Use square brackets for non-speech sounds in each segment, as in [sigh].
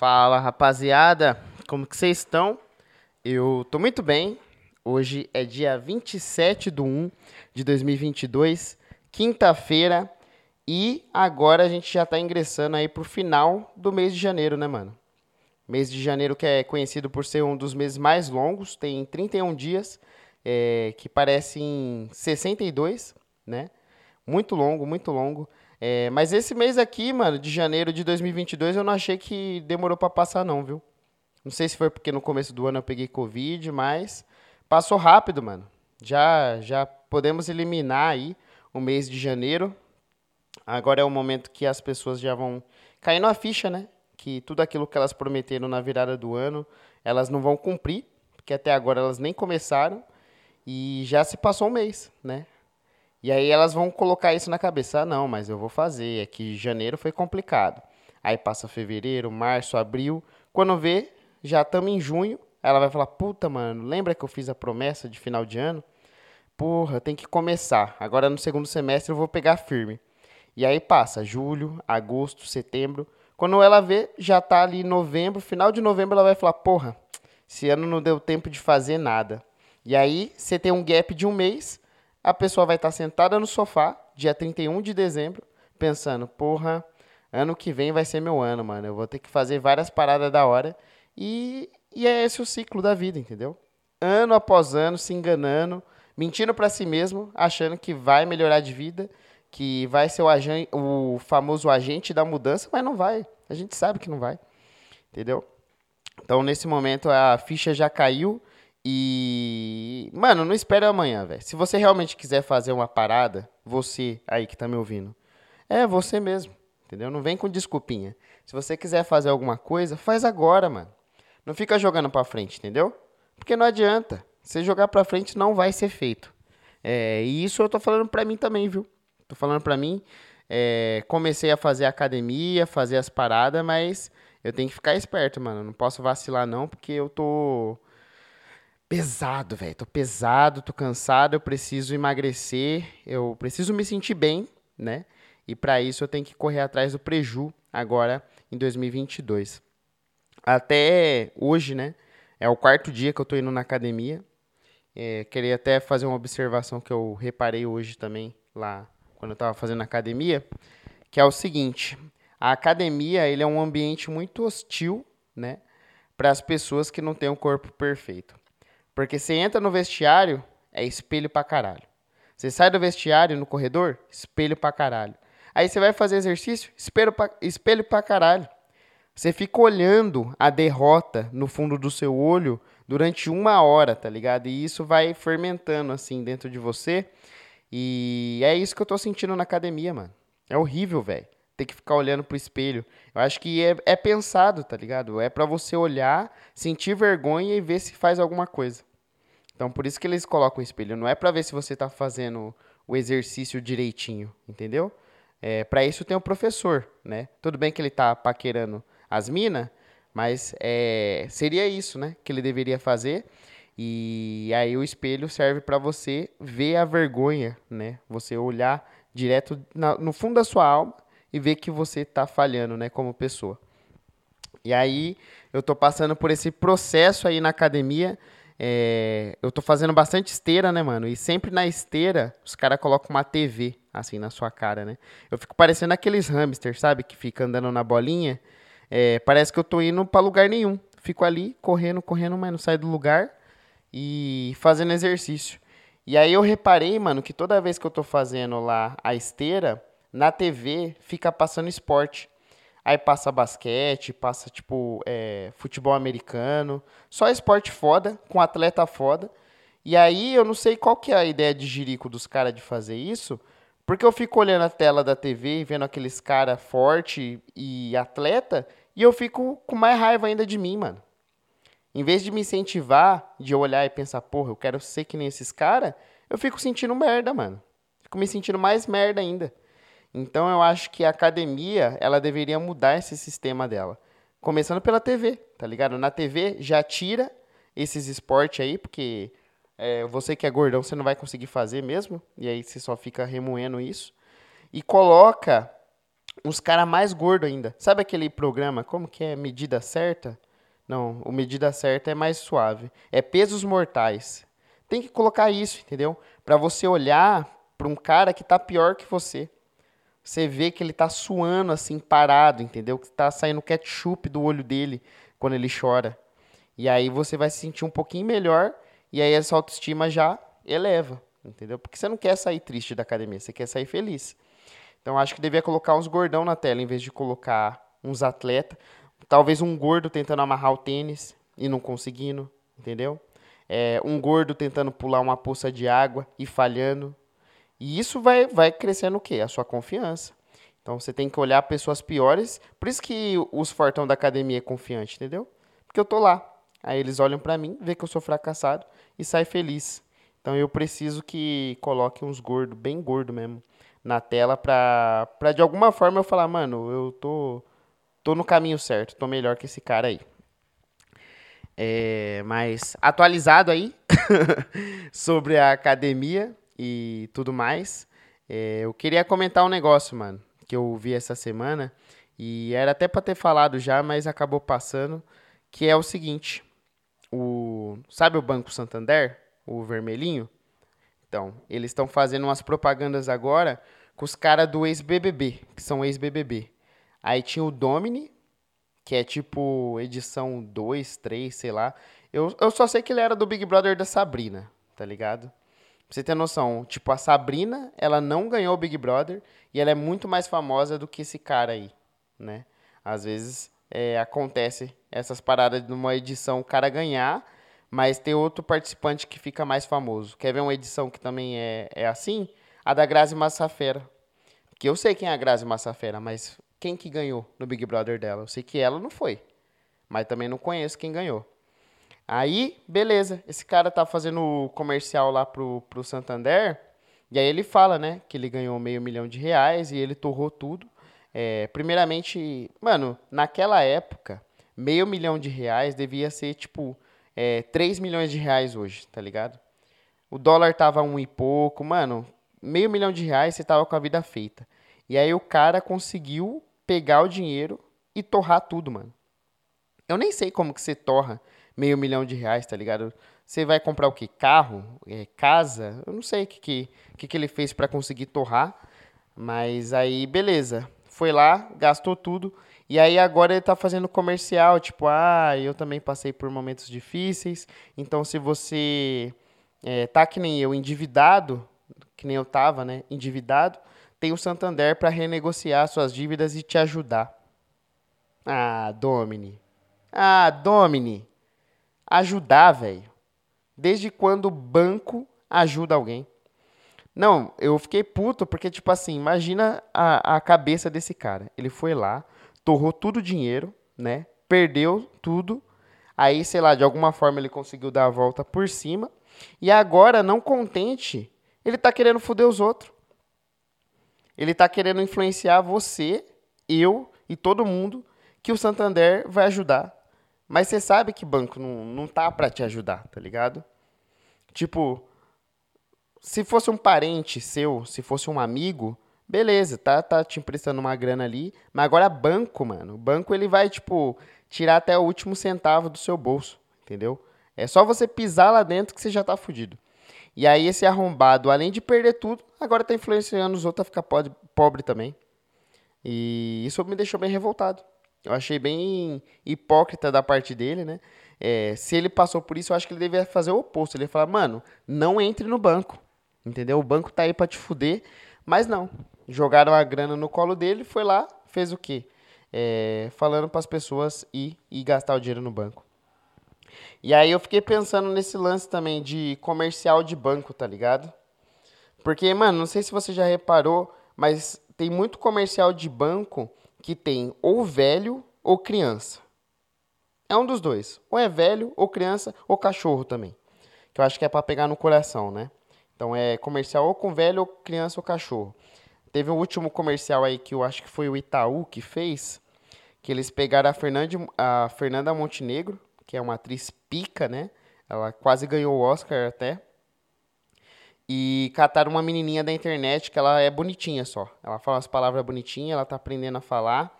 Fala, rapaziada. Como que vocês estão? Eu tô muito bem. Hoje é dia 27 de 1 de 2022, quinta-feira. E agora a gente já tá ingressando aí pro final do mês de janeiro, né, mano? Mês de janeiro que é conhecido por ser um dos meses mais longos, tem 31 dias, é, que parecem 62, né? Muito longo, muito longo. É, mas esse mês aqui, mano, de janeiro de 2022, eu não achei que demorou para passar, não, viu? Não sei se foi porque no começo do ano eu peguei Covid, mas passou rápido, mano. Já, já podemos eliminar aí o mês de janeiro. Agora é o momento que as pessoas já vão cair na ficha, né? Que tudo aquilo que elas prometeram na virada do ano, elas não vão cumprir, porque até agora elas nem começaram e já se passou um mês, né? E aí elas vão colocar isso na cabeça. Ah, não, mas eu vou fazer. É que janeiro foi complicado. Aí passa fevereiro, março, abril. Quando vê, já estamos em junho. Ela vai falar: Puta, mano, lembra que eu fiz a promessa de final de ano? Porra, tem que começar. Agora no segundo semestre eu vou pegar firme. E aí passa julho, agosto, setembro. Quando ela vê, já tá ali novembro, final de novembro ela vai falar: Porra, esse ano não deu tempo de fazer nada. E aí você tem um gap de um mês a pessoa vai estar sentada no sofá, dia 31 de dezembro, pensando, porra, ano que vem vai ser meu ano, mano. Eu vou ter que fazer várias paradas da hora. E, e é esse o ciclo da vida, entendeu? Ano após ano, se enganando, mentindo para si mesmo, achando que vai melhorar de vida, que vai ser o, o famoso agente da mudança, mas não vai. A gente sabe que não vai, entendeu? Então, nesse momento, a ficha já caiu e, mano, não espere amanhã, velho. Se você realmente quiser fazer uma parada, você aí que tá me ouvindo, é você mesmo, entendeu? Não vem com desculpinha. Se você quiser fazer alguma coisa, faz agora, mano. Não fica jogando pra frente, entendeu? Porque não adianta. Se jogar pra frente, não vai ser feito. É, e isso eu tô falando pra mim também, viu? Tô falando pra mim. É, comecei a fazer academia, fazer as paradas, mas eu tenho que ficar esperto, mano. Não posso vacilar, não, porque eu tô pesado, velho. Tô pesado, tô cansado, eu preciso emagrecer, eu preciso me sentir bem, né? E para isso eu tenho que correr atrás do preju agora em 2022. Até hoje, né? É o quarto dia que eu tô indo na academia. É, queria até fazer uma observação que eu reparei hoje também lá quando eu estava fazendo academia, que é o seguinte: a academia ele é um ambiente muito hostil, né, para as pessoas que não têm um corpo perfeito. Porque você entra no vestiário, é espelho pra caralho. Você sai do vestiário no corredor, espelho pra caralho. Aí você vai fazer exercício, espelho pra, espelho pra caralho. Você fica olhando a derrota no fundo do seu olho durante uma hora, tá ligado? E isso vai fermentando assim dentro de você. E é isso que eu tô sentindo na academia, mano. É horrível, velho. Ter que ficar olhando pro espelho. Eu acho que é, é pensado, tá ligado? É para você olhar, sentir vergonha e ver se faz alguma coisa. Então, por isso que eles colocam o espelho. Não é para ver se você está fazendo o exercício direitinho, entendeu? É, para isso tem o professor, né? Tudo bem que ele está paquerando as minas, mas é, seria isso, né? Que ele deveria fazer. E aí o espelho serve para você ver a vergonha, né? Você olhar direto na, no fundo da sua alma e ver que você está falhando, né? Como pessoa. E aí eu tô passando por esse processo aí na academia é, eu tô fazendo bastante esteira, né, mano? E sempre na esteira, os caras colocam uma TV, assim, na sua cara, né? Eu fico parecendo aqueles hamsters, sabe? Que fica andando na bolinha. É, parece que eu tô indo pra lugar nenhum. Fico ali, correndo, correndo, mas não saio do lugar. E fazendo exercício. E aí eu reparei, mano, que toda vez que eu tô fazendo lá a esteira, na TV fica passando esporte. Aí passa basquete, passa, tipo, é, futebol americano. Só esporte foda, com atleta foda. E aí eu não sei qual que é a ideia de jirico dos caras de fazer isso. Porque eu fico olhando a tela da TV vendo aqueles caras forte e atleta. E eu fico com mais raiva ainda de mim, mano. Em vez de me incentivar, de olhar e pensar, porra, eu quero ser que nem esses caras, eu fico sentindo merda, mano. Fico me sentindo mais merda ainda. Então eu acho que a academia, ela deveria mudar esse sistema dela. Começando pela TV, tá ligado? Na TV já tira esses esportes aí, porque é, você que é gordão, você não vai conseguir fazer mesmo, e aí você só fica remoendo isso. E coloca uns caras mais gordos ainda. Sabe aquele programa, como que é? Medida Certa? Não, o Medida Certa é mais suave. É pesos mortais. Tem que colocar isso, entendeu? Para você olhar para um cara que tá pior que você. Você vê que ele tá suando assim, parado, entendeu? Que tá saindo ketchup do olho dele quando ele chora. E aí você vai se sentir um pouquinho melhor e aí essa autoestima já eleva, entendeu? Porque você não quer sair triste da academia, você quer sair feliz. Então acho que devia colocar uns gordão na tela em vez de colocar uns atletas. Talvez um gordo tentando amarrar o tênis e não conseguindo, entendeu? É, um gordo tentando pular uma poça de água e falhando. E isso vai, vai crescendo o quê? A sua confiança. Então você tem que olhar pessoas piores. Por isso que os fortão da academia é confiante, entendeu? Porque eu tô lá. Aí eles olham para mim, vê que eu sou fracassado e sai feliz. Então eu preciso que coloque uns gordos, bem gordo mesmo, na tela pra, pra de alguma forma eu falar, mano, eu tô, tô no caminho certo, tô melhor que esse cara aí. É, mas atualizado aí [laughs] sobre a academia e tudo mais, é, eu queria comentar um negócio, mano, que eu vi essa semana e era até para ter falado já, mas acabou passando, que é o seguinte, o sabe o Banco Santander, o vermelhinho? Então, eles estão fazendo umas propagandas agora com os caras do ex-BBB, que são ex-BBB. Aí tinha o Domini, que é tipo edição 2, 3, sei lá. Eu, eu só sei que ele era do Big Brother da Sabrina, tá ligado? Pra você ter noção, tipo, a Sabrina, ela não ganhou o Big Brother e ela é muito mais famosa do que esse cara aí, né? Às vezes é, acontece essas paradas numa edição o cara ganhar mas tem outro participante que fica mais famoso. Quer ver uma edição que também é, é assim? A da Grazi Massafera. Que eu sei quem é a Grazi Massafera, mas quem que ganhou no Big Brother dela? Eu sei que ela não foi, mas também não conheço quem ganhou. Aí, beleza, esse cara tá fazendo comercial lá pro, pro Santander, e aí ele fala, né, que ele ganhou meio milhão de reais e ele torrou tudo. É, primeiramente, mano, naquela época, meio milhão de reais devia ser, tipo, é, 3 milhões de reais hoje, tá ligado? O dólar tava um e pouco, mano, meio milhão de reais você tava com a vida feita. E aí o cara conseguiu pegar o dinheiro e torrar tudo, mano. Eu nem sei como que você torra meio milhão de reais, tá ligado? Você vai comprar o que? Carro? É, casa? Eu não sei o que, que, que, que ele fez para conseguir torrar. Mas aí, beleza. Foi lá, gastou tudo. E aí agora ele tá fazendo comercial, tipo, ah, eu também passei por momentos difíceis. Então, se você é, tá que nem eu, endividado, que nem eu tava, né? Endividado, tem o Santander para renegociar suas dívidas e te ajudar. Ah, Domini. Ah, Domini. Ajudar, velho. Desde quando o banco ajuda alguém? Não, eu fiquei puto porque, tipo assim, imagina a, a cabeça desse cara. Ele foi lá, torrou tudo o dinheiro, né? Perdeu tudo. Aí, sei lá, de alguma forma ele conseguiu dar a volta por cima. E agora, não contente, ele tá querendo foder os outros. Ele tá querendo influenciar você, eu e todo mundo que o Santander vai ajudar. Mas você sabe que banco não, não tá para te ajudar, tá ligado? Tipo, se fosse um parente seu, se fosse um amigo, beleza, tá, tá te emprestando uma grana ali, mas agora banco, mano, o banco ele vai, tipo, tirar até o último centavo do seu bolso, entendeu? É só você pisar lá dentro que você já tá fudido. E aí esse arrombado, além de perder tudo, agora tá influenciando os outros a ficar pobre, pobre também. E isso me deixou bem revoltado. Eu achei bem hipócrita da parte dele, né? É, se ele passou por isso, eu acho que ele deveria fazer o oposto. Ele ia falar, mano, não entre no banco. Entendeu? O banco tá aí pra te fuder. Mas não jogaram a grana no colo dele, foi lá, fez o quê? É, falando para as pessoas ir e gastar o dinheiro no banco. E aí eu fiquei pensando nesse lance também de comercial de banco, tá ligado? Porque, mano, não sei se você já reparou, mas tem muito comercial de banco que tem ou velho ou criança. É um dos dois. Ou é velho, ou criança, ou cachorro também. Que eu acho que é para pegar no coração, né? Então é comercial ou com velho, ou criança, ou cachorro. Teve um último comercial aí que eu acho que foi o Itaú que fez, que eles pegaram a, a Fernanda Montenegro, que é uma atriz pica, né? Ela quase ganhou o Oscar até. E cataram uma menininha da internet que ela é bonitinha só. Ela fala as palavras bonitinhas, ela tá aprendendo a falar.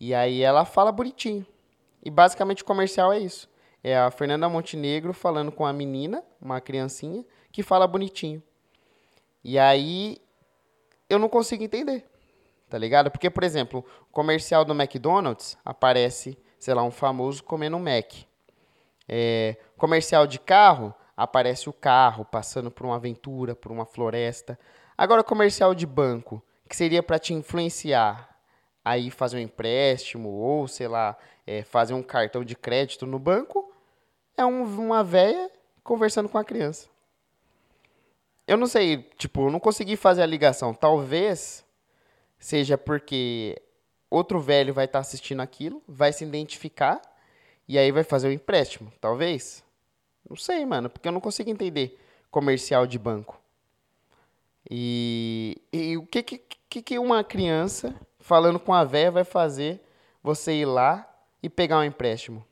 E aí ela fala bonitinho. E basicamente o comercial é isso. É a Fernanda Montenegro falando com a menina, uma criancinha, que fala bonitinho. E aí eu não consigo entender. Tá ligado? Porque, por exemplo, o comercial do McDonald's aparece, sei lá, um famoso comendo um Mac. É, comercial de carro, aparece o carro passando por uma aventura, por uma floresta. Agora, comercial de banco, que seria para te influenciar aí fazer um empréstimo ou, sei lá, é, fazer um cartão de crédito no banco, é um, uma véia conversando com a criança. Eu não sei, tipo, eu não consegui fazer a ligação. Talvez seja porque outro velho vai estar tá assistindo aquilo, vai se identificar e aí vai fazer o um empréstimo, talvez. Não sei, mano, porque eu não consigo entender comercial de banco. E, e o que, que, que uma criança falando com a véia vai fazer você ir lá e pegar um empréstimo?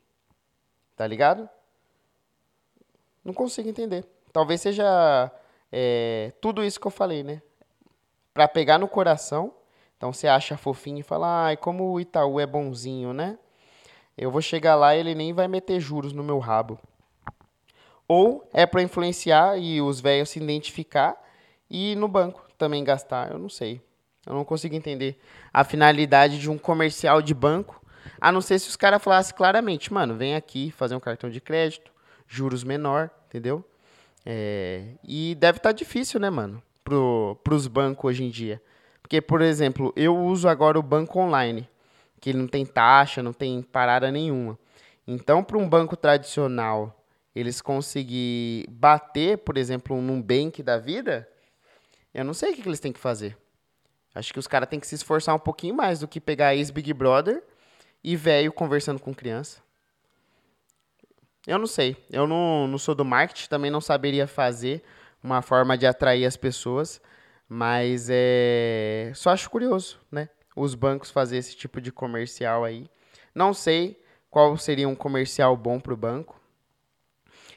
Tá ligado? Não consigo entender. Talvez seja é, tudo isso que eu falei, né? Pra pegar no coração. Então você acha fofinho e fala, ai, como o Itaú é bonzinho, né? Eu vou chegar lá e ele nem vai meter juros no meu rabo. Ou é para influenciar e os velhos se identificar e no banco também gastar. Eu não sei. Eu não consigo entender a finalidade de um comercial de banco. A não ser se os caras falassem claramente, mano, vem aqui fazer um cartão de crédito, juros menor, entendeu? É, e deve estar tá difícil, né, mano, pro, pros bancos hoje em dia. Porque, por exemplo, eu uso agora o banco online, que não tem taxa, não tem parada nenhuma. Então, para um banco tradicional eles conseguir bater, por exemplo, um Nubank da vida, eu não sei o que, que eles têm que fazer. Acho que os caras têm que se esforçar um pouquinho mais do que pegar ex-Big Brother e velho conversando com criança. Eu não sei. Eu não, não sou do marketing, também não saberia fazer uma forma de atrair as pessoas, mas é só acho curioso, né? Os bancos fazer esse tipo de comercial aí. Não sei qual seria um comercial bom para o banco.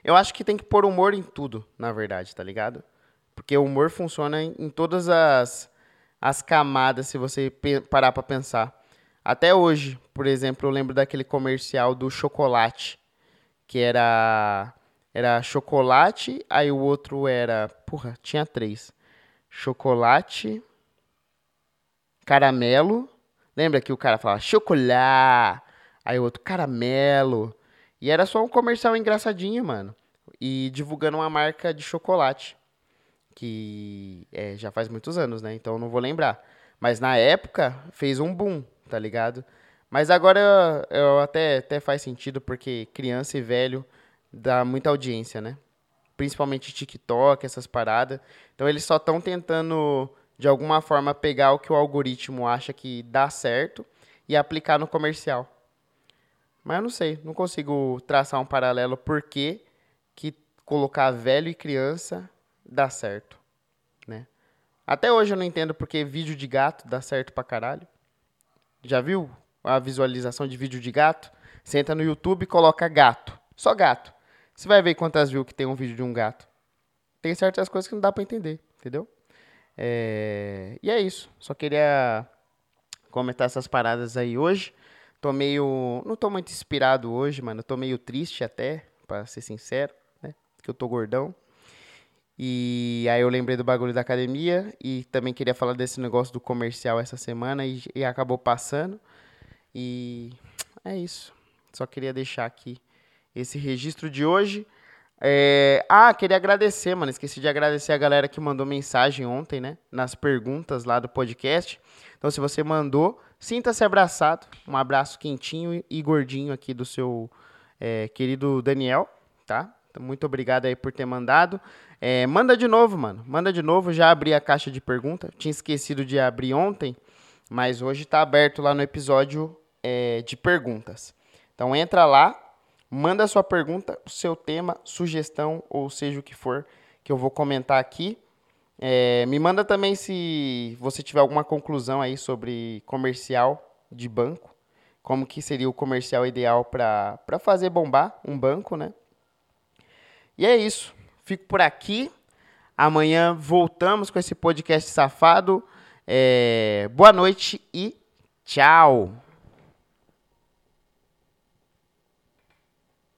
Eu acho que tem que pôr humor em tudo, na verdade, tá ligado? Porque o humor funciona em, em todas as, as camadas, se você parar pra pensar. Até hoje, por exemplo, eu lembro daquele comercial do chocolate, que era era chocolate, aí o outro era, porra, tinha três. Chocolate, caramelo. Lembra que o cara falava chocolate, aí o outro caramelo. E era só um comercial engraçadinho, mano. E divulgando uma marca de chocolate. Que é, já faz muitos anos, né? Então eu não vou lembrar. Mas na época fez um boom, tá ligado? Mas agora eu até, até faz sentido porque criança e velho dá muita audiência, né? Principalmente TikTok, essas paradas. Então eles só estão tentando, de alguma forma, pegar o que o algoritmo acha que dá certo e aplicar no comercial. Mas eu não sei, não consigo traçar um paralelo por que, colocar velho e criança dá certo, né? Até hoje eu não entendo porque vídeo de gato dá certo pra caralho. Já viu a visualização de vídeo de gato? Você entra no YouTube e coloca gato, só gato. Você vai ver quantas views que tem um vídeo de um gato. Tem certas coisas que não dá para entender, entendeu? É... E é isso. Só queria comentar essas paradas aí hoje. Tô meio. Não tô muito inspirado hoje, mano. Tô meio triste até, pra ser sincero, né? Que eu tô gordão. E aí eu lembrei do bagulho da academia e também queria falar desse negócio do comercial essa semana e, e acabou passando. E é isso. Só queria deixar aqui esse registro de hoje. É... Ah, queria agradecer, mano. Esqueci de agradecer a galera que mandou mensagem ontem, né? Nas perguntas lá do podcast. Então, se você mandou, sinta-se abraçado. Um abraço quentinho e gordinho aqui do seu é, querido Daniel, tá? Então, muito obrigado aí por ter mandado. É, manda de novo, mano. Manda de novo. Já abri a caixa de pergunta. Tinha esquecido de abrir ontem, mas hoje tá aberto lá no episódio é, de perguntas. Então entra lá, manda sua pergunta, seu tema, sugestão ou seja o que for que eu vou comentar aqui. É, me manda também se você tiver alguma conclusão aí sobre comercial de banco. Como que seria o comercial ideal para fazer bombar um banco, né? E é isso. Fico por aqui. Amanhã voltamos com esse podcast safado. É, boa noite e tchau.